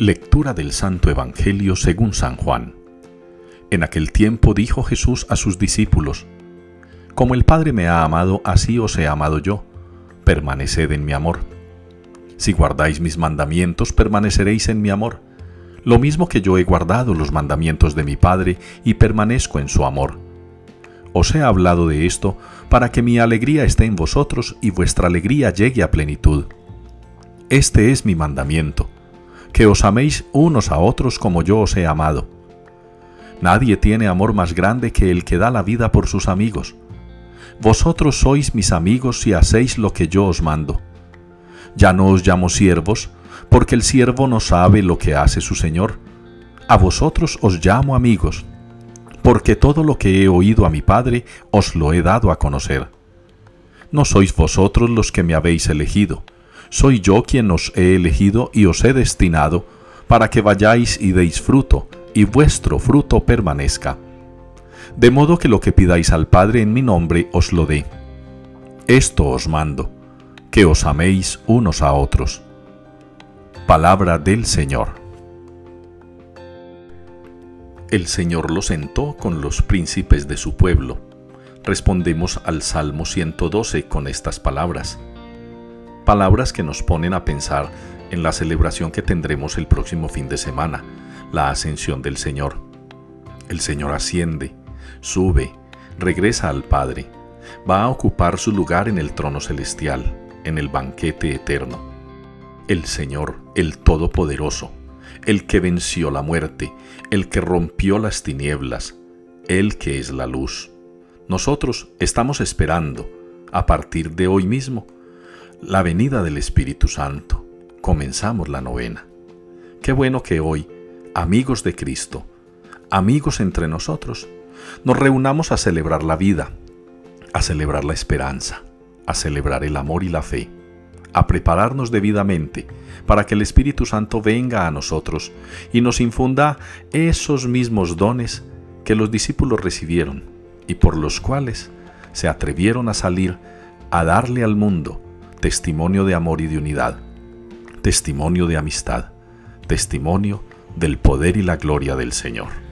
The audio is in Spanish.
Lectura del Santo Evangelio según San Juan. En aquel tiempo dijo Jesús a sus discípulos, Como el Padre me ha amado, así os he amado yo, permaneced en mi amor. Si guardáis mis mandamientos, permaneceréis en mi amor, lo mismo que yo he guardado los mandamientos de mi Padre y permanezco en su amor. Os he hablado de esto para que mi alegría esté en vosotros y vuestra alegría llegue a plenitud. Este es mi mandamiento que os améis unos a otros como yo os he amado. Nadie tiene amor más grande que el que da la vida por sus amigos. Vosotros sois mis amigos si hacéis lo que yo os mando. Ya no os llamo siervos, porque el siervo no sabe lo que hace su Señor. A vosotros os llamo amigos, porque todo lo que he oído a mi Padre os lo he dado a conocer. No sois vosotros los que me habéis elegido, soy yo quien os he elegido y os he destinado para que vayáis y deis fruto, y vuestro fruto permanezca. De modo que lo que pidáis al Padre en mi nombre os lo dé. Esto os mando, que os améis unos a otros. Palabra del Señor. El Señor lo sentó con los príncipes de su pueblo. Respondemos al Salmo 112 con estas palabras palabras que nos ponen a pensar en la celebración que tendremos el próximo fin de semana, la ascensión del Señor. El Señor asciende, sube, regresa al Padre, va a ocupar su lugar en el trono celestial, en el banquete eterno. El Señor, el Todopoderoso, el que venció la muerte, el que rompió las tinieblas, el que es la luz. Nosotros estamos esperando, a partir de hoy mismo, la venida del Espíritu Santo. Comenzamos la novena. Qué bueno que hoy, amigos de Cristo, amigos entre nosotros, nos reunamos a celebrar la vida, a celebrar la esperanza, a celebrar el amor y la fe, a prepararnos debidamente para que el Espíritu Santo venga a nosotros y nos infunda esos mismos dones que los discípulos recibieron y por los cuales se atrevieron a salir a darle al mundo testimonio de amor y de unidad, testimonio de amistad, testimonio del poder y la gloria del Señor.